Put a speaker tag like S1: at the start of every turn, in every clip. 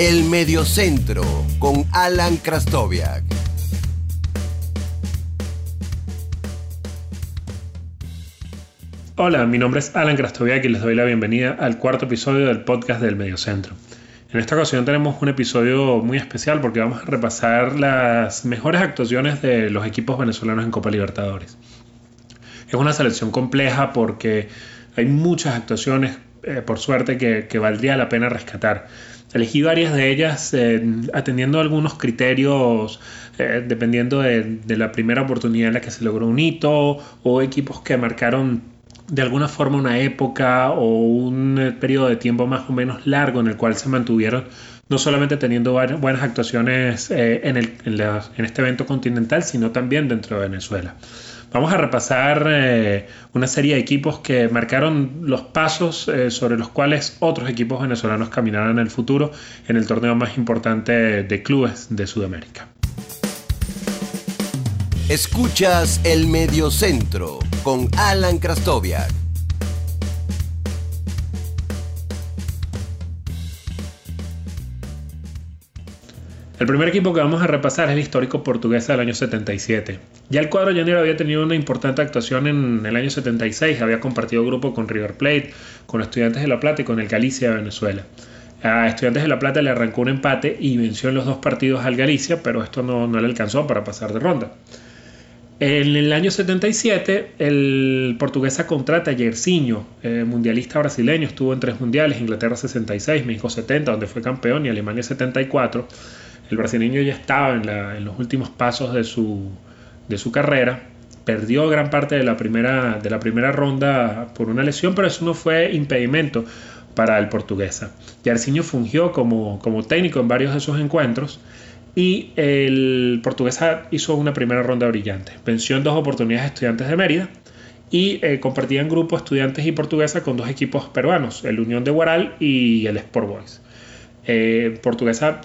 S1: El Mediocentro con Alan Krastoviak.
S2: Hola, mi nombre es Alan Krastoviak y les doy la bienvenida al cuarto episodio del podcast del Mediocentro. En esta ocasión tenemos un episodio muy especial porque vamos a repasar las mejores actuaciones de los equipos venezolanos en Copa Libertadores. Es una selección compleja porque hay muchas actuaciones, eh, por suerte, que, valdría la pena rescatar. Elegí varias de ellas eh, atendiendo algunos criterios eh, dependiendo de, la primera oportunidad en la que se logró un hito o equipos que marcaron de alguna forma una época o un eh, periodo de tiempo más o menos largo en el cual se mantuvieron no solamente teniendo buenas actuaciones en, este evento continental, sino también dentro de Venezuela. Vamos a repasar eh, una serie de equipos que marcaron los pasos sobre los cuales otros equipos venezolanos caminarán en el futuro en el torneo más importante de clubes de Sudamérica.
S1: Escuchas el Mediocentro con Alan Krastoviak.
S2: El primer equipo que vamos a repasar es el histórico portuguesa del año 77. Ya el cuadro llanero había tenido una importante actuación en el año 76, había compartido grupo con River Plate, con Estudiantes de La Plata y con el Galicia de Venezuela. A Estudiantes de La Plata le arrancó un empate y venció en los dos partidos al Galicia, pero esto no, no le alcanzó para pasar de ronda. En el año 77, el portuguesa contrata a Yersinho, eh, mundialista brasileño, estuvo en tres mundiales, Inglaterra 66, México 70, donde fue campeón, y Alemania 74. El brasileño ya estaba en, los últimos pasos de su, carrera, perdió gran parte de la, primera, ronda por una lesión, pero eso no fue impedimento para el portuguesa. Yersinho fungió como, técnico en varios de esos encuentros y el portuguesa hizo una primera ronda brillante. Venció en dos oportunidades estudiantes de Mérida y eh, compartían grupo estudiantes y portuguesa con dos equipos peruanos, el Unión de Guaral y el Sport Boys. Eh, portuguesa,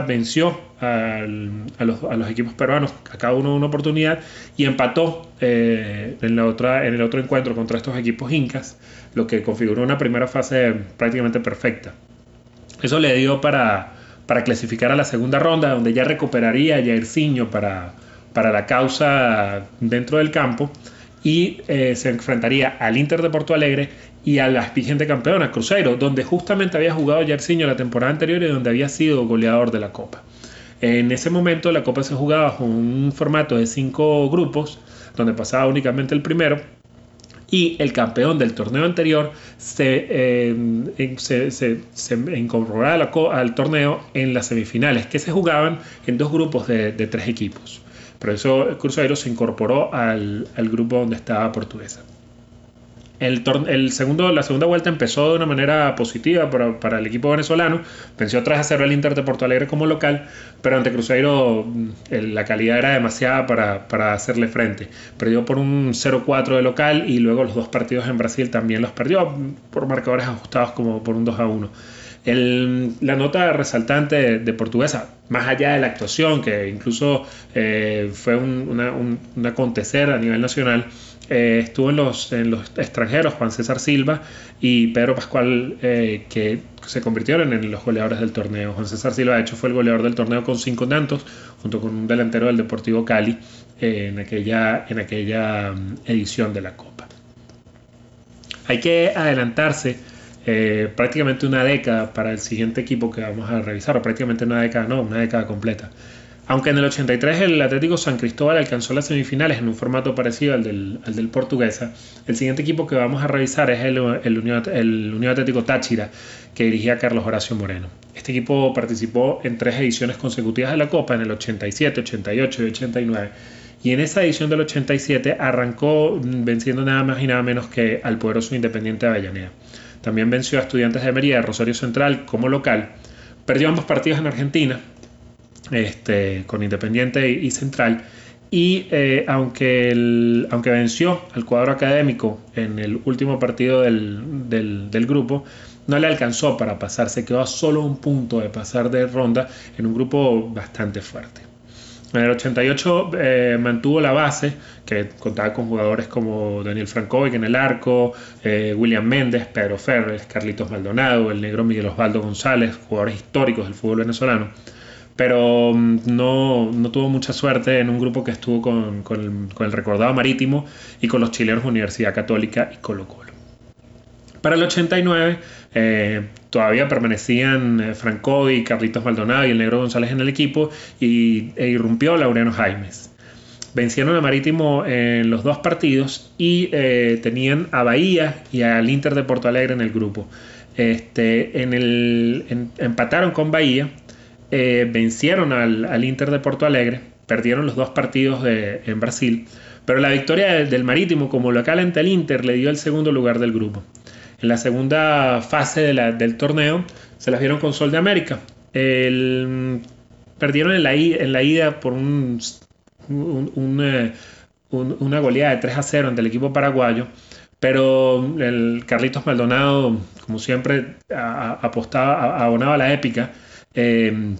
S2: venció a, los, equipos peruanos a cada uno una oportunidad y empató eh, en, el otro encuentro contra estos equipos incas, lo que configuró una primera fase prácticamente perfecta. Eso le dio para, clasificar a la segunda ronda, donde ya recuperaría a Jairzinho para, para la causa dentro del campo y eh, se enfrentaría al Inter de Porto Alegre y a la vigente campeona, Cruzeiro, donde justamente había jugado Jairzinho la temporada anterior y donde había sido goleador de la Copa. En ese momento la Copa se jugaba con un formato de cinco grupos, donde pasaba únicamente el primero, y el campeón del torneo anterior se, eh, se, incorporaba al torneo en las semifinales, que se jugaban en dos grupos de, tres equipos. Por eso Cruzeiro se incorporó al, al grupo donde estaba Portuguesa. El, segundo, la segunda vuelta empezó de una manera positiva para, el equipo venezolano. Venció 3 a 0 el Inter de Porto Alegre como local, pero ante Cruzeiro mm, la calidad era demasiada para, hacerle frente. Perdió por un 0-4 de local y luego los dos partidos en Brasil también los perdió mm, por marcadores ajustados como por un 2 a 1. la nota resaltante de, Portuguesa, más allá de la actuación, que incluso eh, fue un, un acontecer a nivel nacional, eh, estuvo en los, en los extranjeros, Juan César Silva y Pedro Pascual, eh, que se convirtieron en los goleadores del torneo. Juan César Silva, de hecho, fue el goleador del torneo con cinco tantos, junto con un delantero del Deportivo Cali eh, en, aquella, en aquella mm, edición de la Copa. Hay que adelantarse prácticamente una década para el siguiente equipo que vamos a revisar, o prácticamente una década, no, una década completa. Aunque en el 83 el Atlético San Cristóbal alcanzó las semifinales en un formato parecido al del, Portuguesa, el siguiente equipo que vamos a revisar es el, el, Unión, Atlético Táchira, que dirigía Carlos Horacio Moreno. Este equipo participó en tres ediciones consecutivas de la Copa, en el 87, 88 y 89. Y en esa edición del 87 arrancó venciendo nada más y nada menos que al poderoso Independiente de Avellaneda. También venció a Estudiantes de Merida, Rosario Central como local. Perdió ambos partidos en Argentina, este, con Independiente y, Central. Y eh, aunque, aunque venció al cuadro académico en el último partido del, grupo, no le alcanzó para pasar, se quedó a solo un punto de pasar de ronda en un grupo bastante fuerte. En el 88 eh, mantuvo la base, que contaba con jugadores como Daniel Francovic en el arco, eh, William Méndez, Pedro Ferres, Carlitos Maldonado, el negro Miguel Osvaldo González, jugadores históricos del fútbol venezolano. Pero mm, no, no tuvo mucha suerte en un grupo que estuvo con, con, el, recordado Marítimo y con los chilenos Universidad Católica y Colo Colo. Para el 89 eh, todavía permanecían eh, Francovi, Carlitos Maldonado y el Negro González en el equipo y e irrumpió Laureano Jaimes. Vencieron a Marítimo en los dos partidos y eh, tenían a Bahía y al Inter de Porto Alegre en el grupo. Este, en el, empataron con Bahía, vencieron al, Inter de Porto Alegre, perdieron los dos partidos en Brasil, pero la victoria del Marítimo como local ante el Inter le dio el segundo lugar del grupo. En la segunda fase del torneo se las vieron con Sol de América. perdieron en la, en la ida por un, eh, una goleada de 3 a 0 ante el equipo paraguayo. Pero el Carlitos Maldonado, como siempre, apostaba, abonaba a la épica. Eh,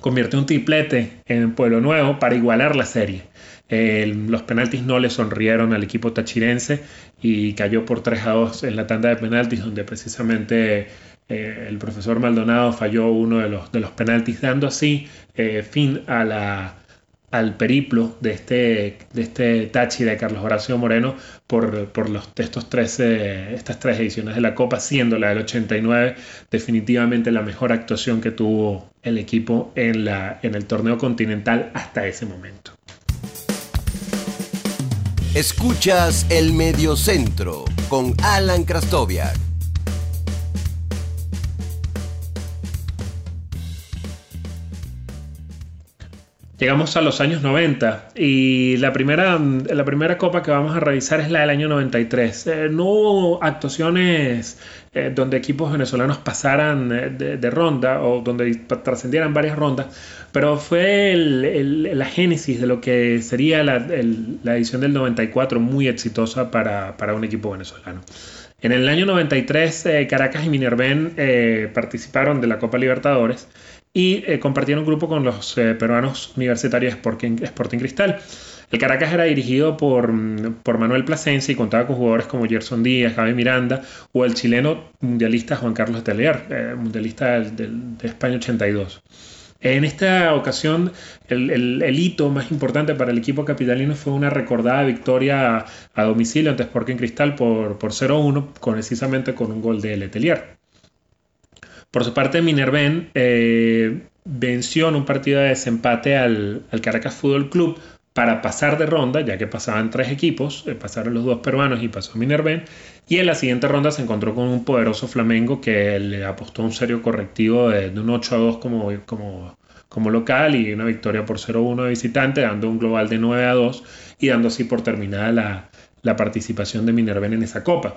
S2: convirtió un triplete en Pueblo Nuevo para igualar la serie. Los penaltis no le sonrieron al equipo tachirense y cayó por 3 a 2 en la tanda de penaltis donde precisamente eh, el profesor Maldonado falló uno de los, de los penaltis dando así eh, fin a la, al periplo de este, de este Tachi de Carlos Horacio Moreno por, por los, estos estas tres ediciones de la Copa, siendo la del 89 definitivamente la mejor actuación que tuvo el equipo en, la, en el torneo continental hasta ese momento.
S1: Escuchas el Mediocentro con Alan Krastoviak.
S2: Llegamos a los años 90 y la primera, la primera copa que vamos a revisar es la del año 93. Eh, no hubo actuaciones eh, donde equipos venezolanos pasaran eh, de, ronda o donde trascendieran varias rondas, pero fue la génesis de lo que sería la, edición del 94 muy exitosa para, un equipo venezolano. En el año 93, eh, Caracas y Minerven participaron de la Copa Libertadores y compartieron grupo con los peruanos universitarios Sporting, Sporting Cristal. El Caracas era dirigido por, por Manuel Plasencia y contaba con jugadores como Gerson Díaz, Javi Miranda o el chileno mundialista Juan Carlos Telier, eh, mundialista de España 82. En esta ocasión, el, hito más importante para el equipo capitalino fue una recordada victoria a, domicilio ante Sporting Cristal por, por 0-1, precisamente con un gol de Letelier. Por su parte, Minerven eh, venció en un partido de desempate al, Caracas Fútbol Club para pasar de ronda, ya que pasaban tres equipos, eh, pasaron los dos peruanos y pasó Minerven, y en la siguiente ronda se encontró con un poderoso Flamengo que le apostó un serio correctivo de, un 8 a 2 como, como, como local y una victoria por 0-1 de visitante, dando un global de 9 a 2 y dando así por terminada la, la participación de Minerven en esa copa.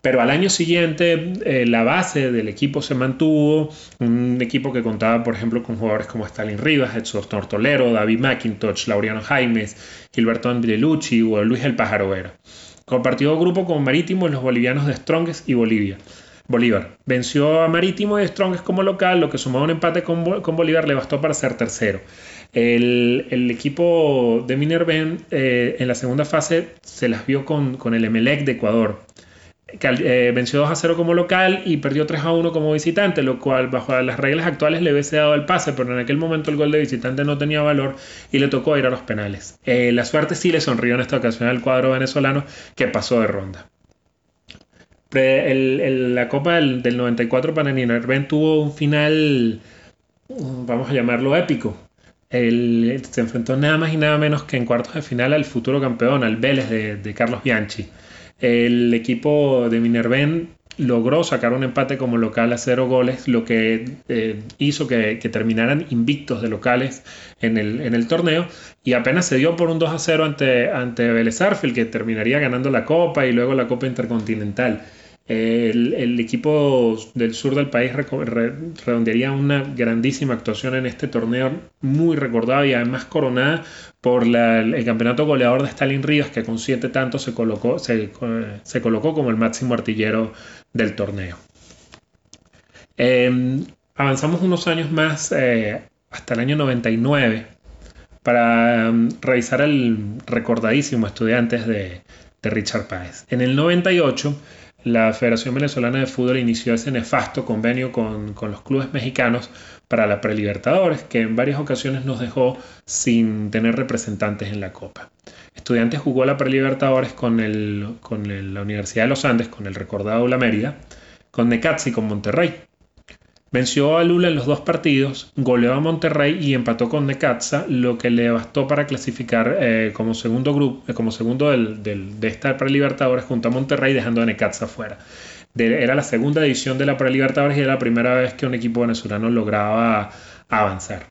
S2: Pero al año siguiente eh, la base del equipo se mantuvo, un equipo que contaba, por ejemplo, con jugadores como Stalin Rivas, Edson Tortolero, David McIntosh, Laureano Jaimes, Gilberto Andrelucci o Luis El Pájaro Vera. Compartió grupo con Marítimo y los bolivianos de Strongest y Bolivia. Bolívar venció a Marítimo y Strongest como local, lo que sumaba un empate con, Bolívar le bastó para ser tercero. El, equipo de Minerven eh, en la segunda fase se las vio con, con el Emelec de Ecuador. Eh, venció 2 a 0 como local y perdió 3 a 1 como visitante, lo cual bajo las reglas actuales le hubiese dado el pase, pero en aquel momento el gol de visitante no tenía valor y le tocó ir a los penales. Eh, la suerte sí le sonrió en esta ocasión al cuadro venezolano que pasó de ronda. la Copa del, 94 para Ninerven tuvo un final, vamos a llamarlo épico. se enfrentó nada más y nada menos que en cuartos de final al futuro campeón, al Vélez de Carlos Bianchi. El equipo de Minerven logró sacar un empate como local a cero goles, lo que eh, hizo que, terminaran invictos de locales en el, en el, torneo y apenas se dio por un 2 a 0 ante, ante que terminaría ganando la Copa y luego la Copa Intercontinental. El, equipo del sur del país redondearía una grandísima actuación en este torneo, muy recordado y además coronada por el, campeonato goleador de Stalin Rivas, que con siete tantos se colocó, se, colocó como el máximo artillero del torneo. Em, avanzamos unos años más, eh, hasta el año 99, para um, revisar el recordadísimo Estudiantes de, de Richard Páez. En el 98, la Federación Venezolana de Fútbol inició ese nefasto convenio con, con los clubes mexicanos para la Prelibertadores, que en varias ocasiones nos dejó sin tener representantes en la Copa. Estudiantes jugó la Prelibertadores con, el, con la Universidad de los Andes, con el recordado La Mérida, con Necaxa y con Monterrey. Venció a Lula en los dos partidos, goleó a Monterrey y empató con Necaxa, lo que le bastó para clasificar eh, como segundo grupo, eh, como segundo del, de esta prelibertadores junto a Monterrey, dejando a Necaxa fuera. era la segunda edición de la prelibertadores y era la primera vez que un equipo venezolano lograba avanzar.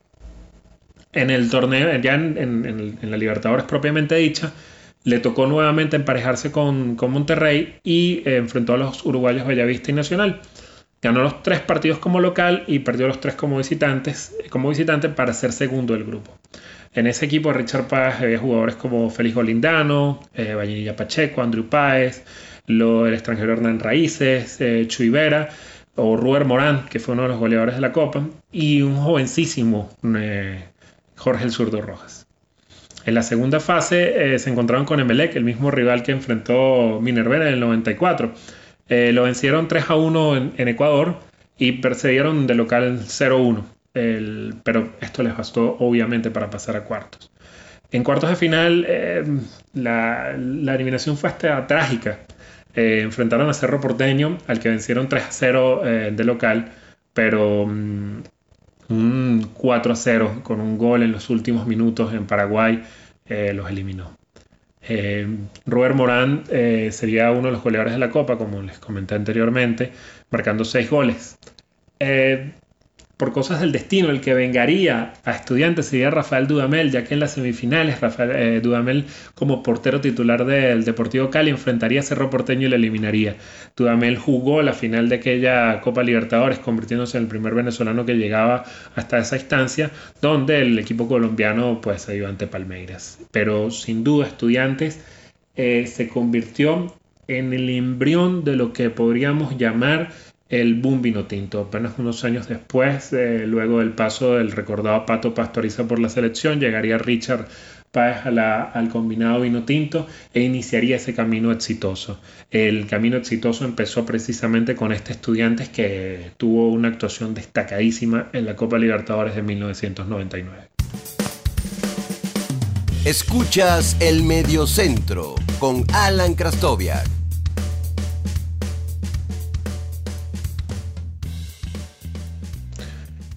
S2: En el torneo, ya en, la Libertadores propiamente dicha, le tocó nuevamente emparejarse con, Monterrey y eh, enfrentó a los uruguayos Bellavista y Nacional. Ganó los tres partidos como local y perdió los tres como visitantes, como visitante para ser segundo del grupo. En ese equipo Richard Páez había jugadores como Félix Olindano, eh, Pacheco, Andrew Páez, lo, el extranjero Hernán Raíces, eh, Vera o Ruber Morán, que fue uno de los goleadores de la Copa, y un jovencísimo eh, Jorge el Zurdo Rojas. En la segunda fase eh, se encontraron con Emelec, el mismo rival que enfrentó Minerva en el 94 eh, lo vencieron 3 a 1 en, Ecuador y percibieron de local 0-1. Pero esto les bastó obviamente para pasar a cuartos. En cuartos de final eh, la, eliminación fue hasta trágica. Eh, enfrentaron a Cerro Porteño, al que vencieron 3 a 0 de local, pero mm, un 4 a 0 con un gol en los últimos minutos en Paraguay los eliminó. Eh, Robert Morán eh, sería uno de los goleadores de la Copa, como les comenté anteriormente, marcando seis goles. Eh, por cosas del destino, el que vengaría a estudiantes sería Rafael Dudamel, ya que en las semifinales Rafael eh, Dudamel como portero titular del Deportivo Cali enfrentaría a Cerro Porteño y le eliminaría. Dudamel jugó la final de aquella Copa Libertadores, convirtiéndose en el primer venezolano que llegaba hasta esa instancia, donde el equipo colombiano pues se dio ante Palmeiras. Pero sin duda estudiantes eh, se convirtió en el embrión de lo que podríamos llamar el boom vino tinto. Apenas unos años después, eh, luego del paso del recordado Pato Pastoriza por la selección, llegaría Richard Páez al combinado vino tinto e iniciaría ese camino exitoso. El camino exitoso empezó precisamente con este estudiante que tuvo una actuación destacadísima en la Copa Libertadores de 1999.
S1: Escuchas el Mediocentro con Alan Krastoviak.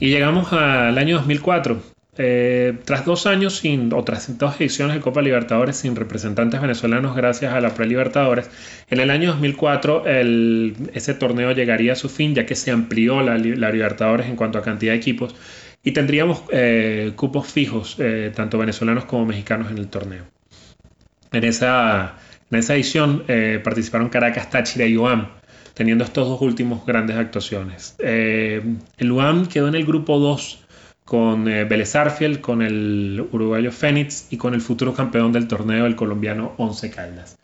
S2: Y llegamos al año 2004. Eh, tras dos años sin, o tras dos ediciones de Copa Libertadores sin representantes venezolanos gracias a la Pre-Libertadores, en el año 2004 ese torneo llegaría a su fin ya que se amplió la, Libertadores en cuanto a cantidad de equipos y tendríamos eh, cupos fijos, eh, tanto venezolanos como mexicanos en el torneo. En esa, en esa edición participaron Caracas, Táchira y UAM teniendo estos dos últimos grandes actuaciones. Eh, el UAM quedó en el grupo 2 con eh, Vélez con el uruguayo Fénix y con el futuro campeón del torneo, el colombiano Once Caldas.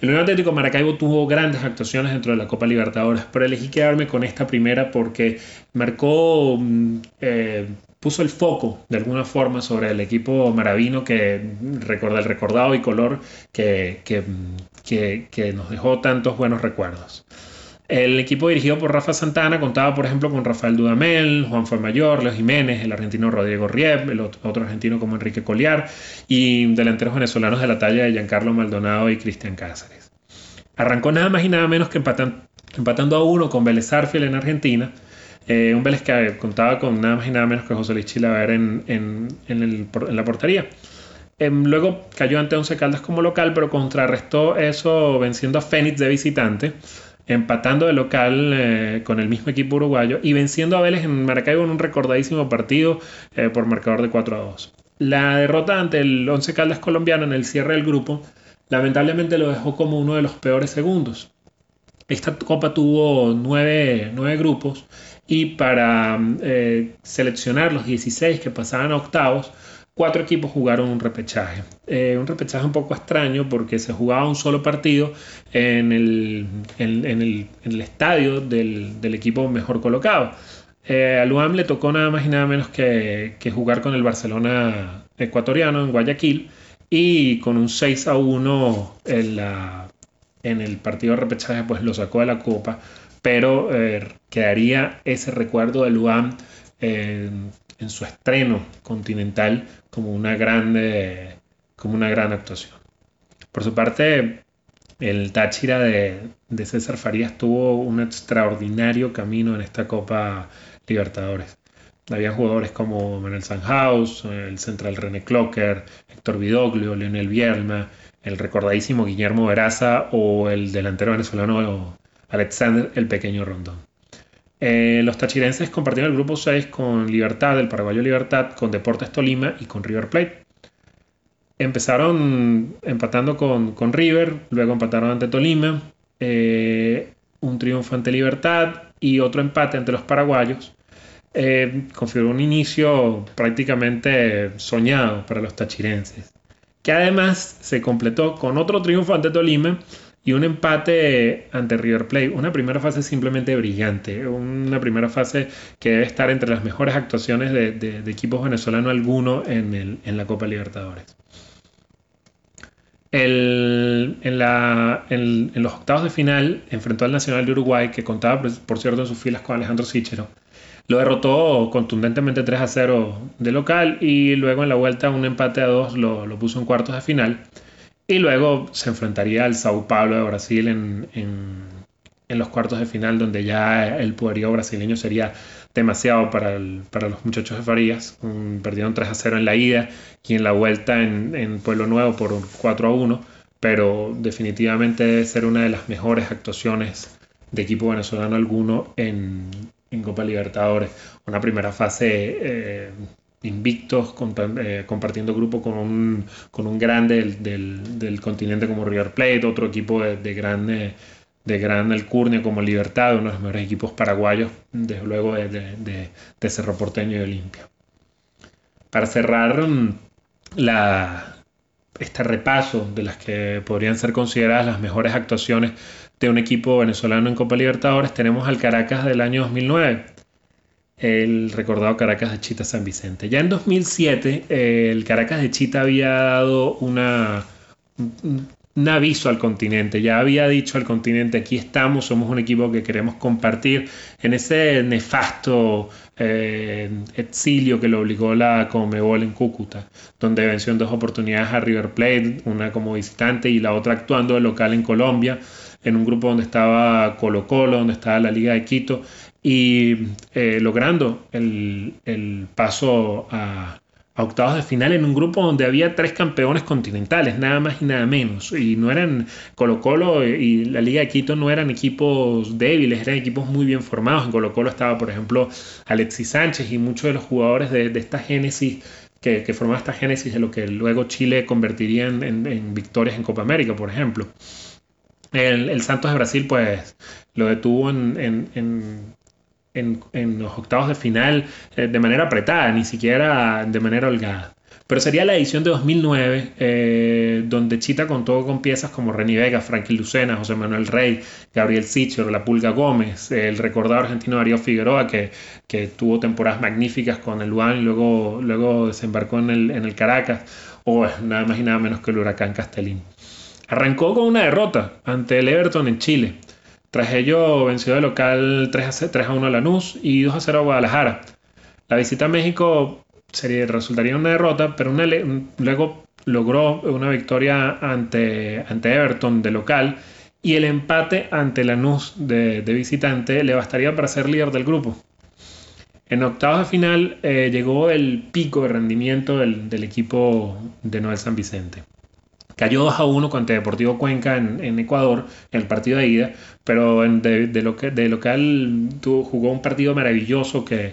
S2: El Unión Atlético Maracaibo tuvo grandes actuaciones dentro de la Copa Libertadores, pero elegí quedarme con esta primera porque marcó, mm, eh, puso el foco de alguna forma sobre el equipo maravino que recuerda el recordado y color que, que nos dejó tantos buenos recuerdos. El equipo dirigido por Rafa Santana contaba, por ejemplo, con Rafael Dudamel, Juan Mayor, Leo Jiménez, el argentino Rodrigo Rieb, el otro argentino como Enrique Coliar y delanteros venezolanos de la talla de Giancarlo Maldonado y Cristian Cáceres. Arrancó nada más y nada menos que empatando a uno con Vélez Arfiel en Argentina, eh, un Vélez que contaba con nada más y nada menos que José Luis Chilaver en, en, la portería. Em, luego cayó ante Once Caldas como local, pero contrarrestó eso venciendo a Fénix de visitante empatando de local eh, con el mismo equipo uruguayo y venciendo a Vélez en Maracaibo en un recordadísimo partido eh, por marcador de 4 a 2. La derrota ante el Once Caldas colombiano en el cierre del grupo lamentablemente lo dejó como uno de los peores segundos. Esta copa tuvo nueve, grupos y para eh, seleccionar los 16 que pasaban a octavos, cuatro equipos jugaron un repechaje. Eh, un repechaje un poco extraño porque se jugaba un solo partido en el, estadio del, equipo mejor colocado. Eh, al UAM le tocó nada más y nada menos que, jugar con el Barcelona ecuatoriano en Guayaquil y con un 6 a 1 en, la, en el partido de repechaje pues lo sacó de la copa, pero eh, quedaría ese recuerdo de Luan en su estreno continental como una grande como una gran actuación. Por su parte, el Táchira de, César Farías tuvo un extraordinario camino en esta Copa Libertadores. Había jugadores como Manuel Sanhaus, el central René Clocker, Héctor Vidoglio, Leonel Bielma, el recordadísimo Guillermo Veraza o el delantero venezolano Alexander el Pequeño Rondón. Eh, los tachirenses compartieron el grupo 6 con Libertad, el paraguayo Libertad, con Deportes Tolima y con River Plate. Empezaron empatando con, River, luego empataron ante Tolima, eh, un triunfo ante Libertad y otro empate ante los paraguayos. Eh, configuró un inicio prácticamente soñado para los tachirenses, que además se completó con otro triunfo ante Tolima y un empate ante River Plate. Una primera fase simplemente brillante, una primera fase que debe estar entre las mejores actuaciones de, equipos venezolanos alguno en, en la Copa Libertadores en, los octavos de final enfrentó al Nacional de Uruguay, que contaba, pues, por cierto, en sus filas con Alejandro Sichero. Lo derrotó contundentemente 3 a 0 de local y luego en la vuelta un empate a 2 lo, puso en cuartos de final. Y luego se enfrentaría al Sao Paulo de Brasil en, en los cuartos de final, donde ya el poderío brasileño sería demasiado para, para los muchachos de Farías. perdieron 3 a 0 en la ida y en la vuelta en, Pueblo Nuevo por 4 a 1, pero definitivamente debe ser una de las mejores actuaciones de equipo venezolano alguno en, Copa Libertadores. Una primera fase eh, invictos, eh, compartiendo grupo con un, con un grande del, continente como River Plate, otro equipo de, de grande de gran alcurnia como Libertad, uno de los mejores equipos paraguayos, desde luego de, Cerro Porteño y Olimpia. Para cerrar mm, la, este repaso de las que podrían ser consideradas las mejores actuaciones de un equipo venezolano en Copa Libertadores, tenemos al Caracas del año 2009, el recordado Caracas de Chita San Vicente. Ya en 2007, el Caracas de Chita había dado una, un aviso al continente. Ya había dicho al continente, aquí estamos, somos un equipo que queremos compartir en ese nefasto eh, exilio que lo obligó la Comebol en Cúcuta, donde venció en dos oportunidades a River Plate, una como visitante y la otra actuando de local en Colombia, en un grupo donde estaba Colo Colo, donde estaba la Liga de Quito, y eh, logrando el, el paso a octavos de final en un grupo donde había tres campeones continentales, nada más y nada menos. Y no eran Colo Colo y la Liga de Quito no eran equipos débiles, eran equipos muy bien formados. En Colo Colo estaba, por ejemplo, Alexis Sánchez y muchos de los jugadores de, esta génesis que, que formaba esta génesis de lo que luego Chile convertiría en, victorias en Copa América, por ejemplo. El, Santos de Brasil, pues, lo detuvo en, en, los octavos de final eh, de manera apretada, ni siquiera de manera holgada. Pero sería la edición de 2009, eh, donde Chita contó con piezas como Reni Vega, Frankie Lucena, José Manuel Rey, Gabriel Sichero, La Pulga Gómez, el recordado argentino Darío Figueroa, que, que tuvo temporadas magníficas con el Luan y luego, luego desembarcó en el, en el Caracas, o nada más y nada menos que el Huracán Castelín. Arrancó con una derrota ante el Everton en Chile, tras ello venció de local 3 a, 3 a 1 a Lanús y 2 a 0 a Guadalajara. La visita a México sería, resultaría una derrota, pero luego logró una victoria ante, Everton de local y el empate ante Lanús de, de visitante le bastaría para ser líder del grupo. En octavos de final eh, llegó el pico de rendimiento del equipo de Noel San Vicente. Cayó 2 a 1 contra Deportivo Cuenca en, Ecuador, en el partido de ida, pero de, lo que, de local jugó un partido maravilloso que,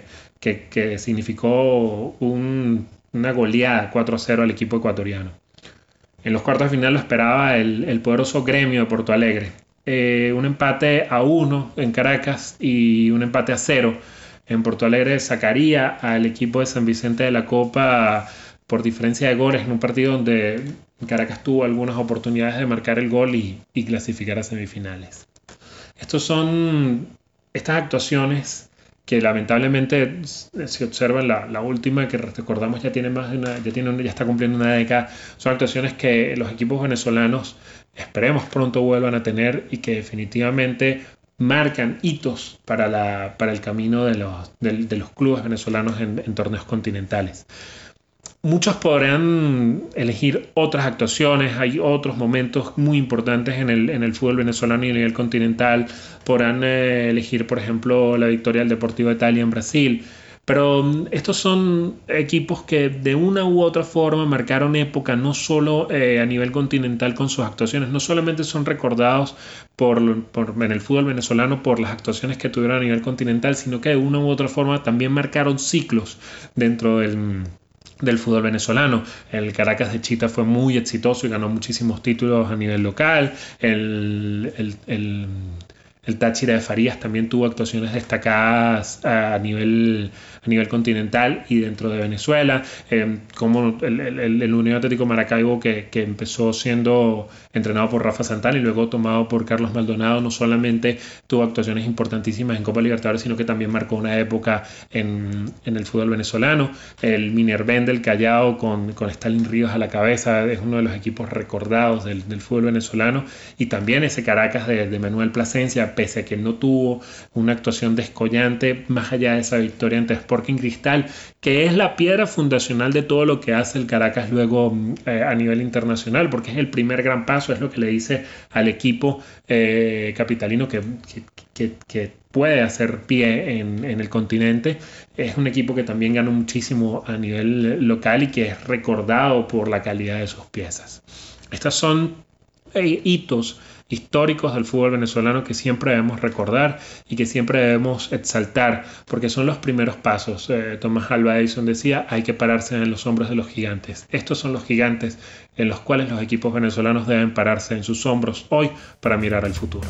S2: significó una goleada 4 a 0 al equipo ecuatoriano. En los cuartos de final lo esperaba el, poderoso gremio de Porto Alegre. Eh, un empate a 1 en Caracas y un empate a 0 en Porto Alegre sacaría al equipo de San Vicente de la Copa por diferencia de goles en un partido donde Caracas tuvo algunas oportunidades de marcar el gol y, clasificar a semifinales. Estos son estas actuaciones que lamentablemente se observa en la, última que recordamos ya tiene más de una, ya tiene ya está cumpliendo una década son actuaciones que los equipos venezolanos esperemos pronto vuelvan a tener y que definitivamente marcan hitos para, la, para el camino de los, de, los clubes venezolanos en, en torneos continentales. Muchos podrán elegir otras actuaciones, hay otros momentos muy importantes en el, en el fútbol venezolano y a nivel continental. Podrán eh, elegir, por ejemplo, la victoria del Deportivo Italia en Brasil. Pero mm, estos son equipos que de una u otra forma marcaron época, no solo eh, a nivel continental con sus actuaciones, no solamente son recordados por, en el fútbol venezolano por las actuaciones que tuvieron a nivel continental, sino que de una u otra forma también marcaron ciclos dentro del del fútbol venezolano. El Caracas de Chita fue muy exitoso y ganó muchísimos títulos a nivel local. El, el, el, el Táchira de Farías también tuvo actuaciones destacadas a nivel a nivel continental y dentro de Venezuela, eh, como el, el, Unión Atlético Maracaibo que, que, empezó siendo entrenado por Rafa Santana y luego tomado por Carlos Maldonado, no solamente tuvo actuaciones importantísimas en Copa Libertadores, sino que también marcó una época en, en el fútbol venezolano. El Minerven del Callao con, con Stalin Ríos a la cabeza es uno de los equipos recordados del, del fútbol venezolano y también ese Caracas de, de Manuel Plasencia, pese a que no tuvo una actuación descollante, más allá de esa victoria ante Sporting Cristal, que es la piedra fundacional de todo lo que hace el Caracas luego mm, eh, a nivel internacional, porque es el primer gran paso, es lo que le dice al equipo eh, capitalino que, puede hacer pie en, el continente. Es un equipo que también ganó muchísimo a nivel local y que es recordado por la calidad de sus piezas. Estas son eh, hitos históricos del fútbol venezolano que siempre debemos recordar y que siempre debemos exaltar, porque son los primeros pasos. Eh, Tomás Alba Edison decía, hay que pararse en los hombros de los gigantes. Estos son los gigantes en los cuales los equipos venezolanos deben pararse en sus hombros hoy para mirar al futuro.